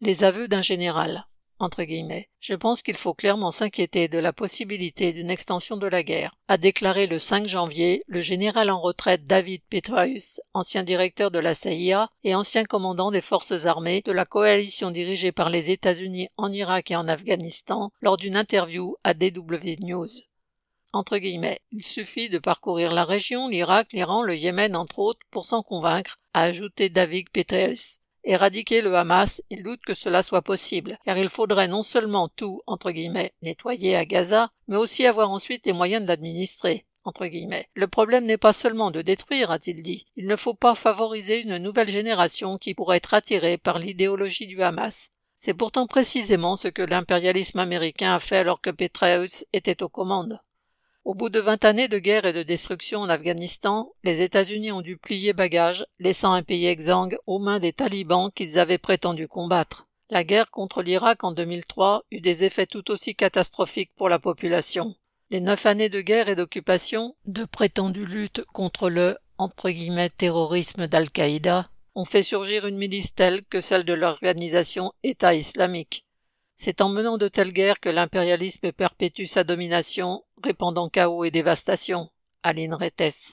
Les aveux d'un général. Je pense qu'il faut clairement s'inquiéter de la possibilité d'une extension de la guerre, a déclaré le 5 janvier le général en retraite David Petraeus, ancien directeur de la CIA et ancien commandant des forces armées de la coalition dirigée par les États-Unis en Irak et en Afghanistan, lors d'une interview à DW News. Il suffit de parcourir la région, l'Irak, l'Iran, le Yémen entre autres pour s'en convaincre, a ajouté David Petraeus. Éradiquer le Hamas, il doute que cela soit possible, car il faudrait non seulement tout, entre guillemets, nettoyer à Gaza, mais aussi avoir ensuite les moyens de l'administrer. Entre guillemets. Le problème n'est pas seulement de détruire, a-t-il dit. Il ne faut pas favoriser une nouvelle génération qui pourrait être attirée par l'idéologie du Hamas. C'est pourtant précisément ce que l'impérialisme américain a fait alors que Petraeus était aux commandes. Au bout de vingt années de guerre et de destruction en Afghanistan, les États-Unis ont dû plier bagages, laissant un pays exsangue aux mains des talibans qu'ils avaient prétendu combattre. La guerre contre l'Irak en 2003 eut des effets tout aussi catastrophiques pour la population. Les neuf années de guerre et d'occupation, de prétendues luttes contre le entre guillemets, terrorisme d'Al-Qaïda, ont fait surgir une milice telle que celle de l'organisation État islamique. C'est en menant de telles guerres que l'impérialisme perpétue sa domination, répandant chaos et dévastation. Aline Rettes.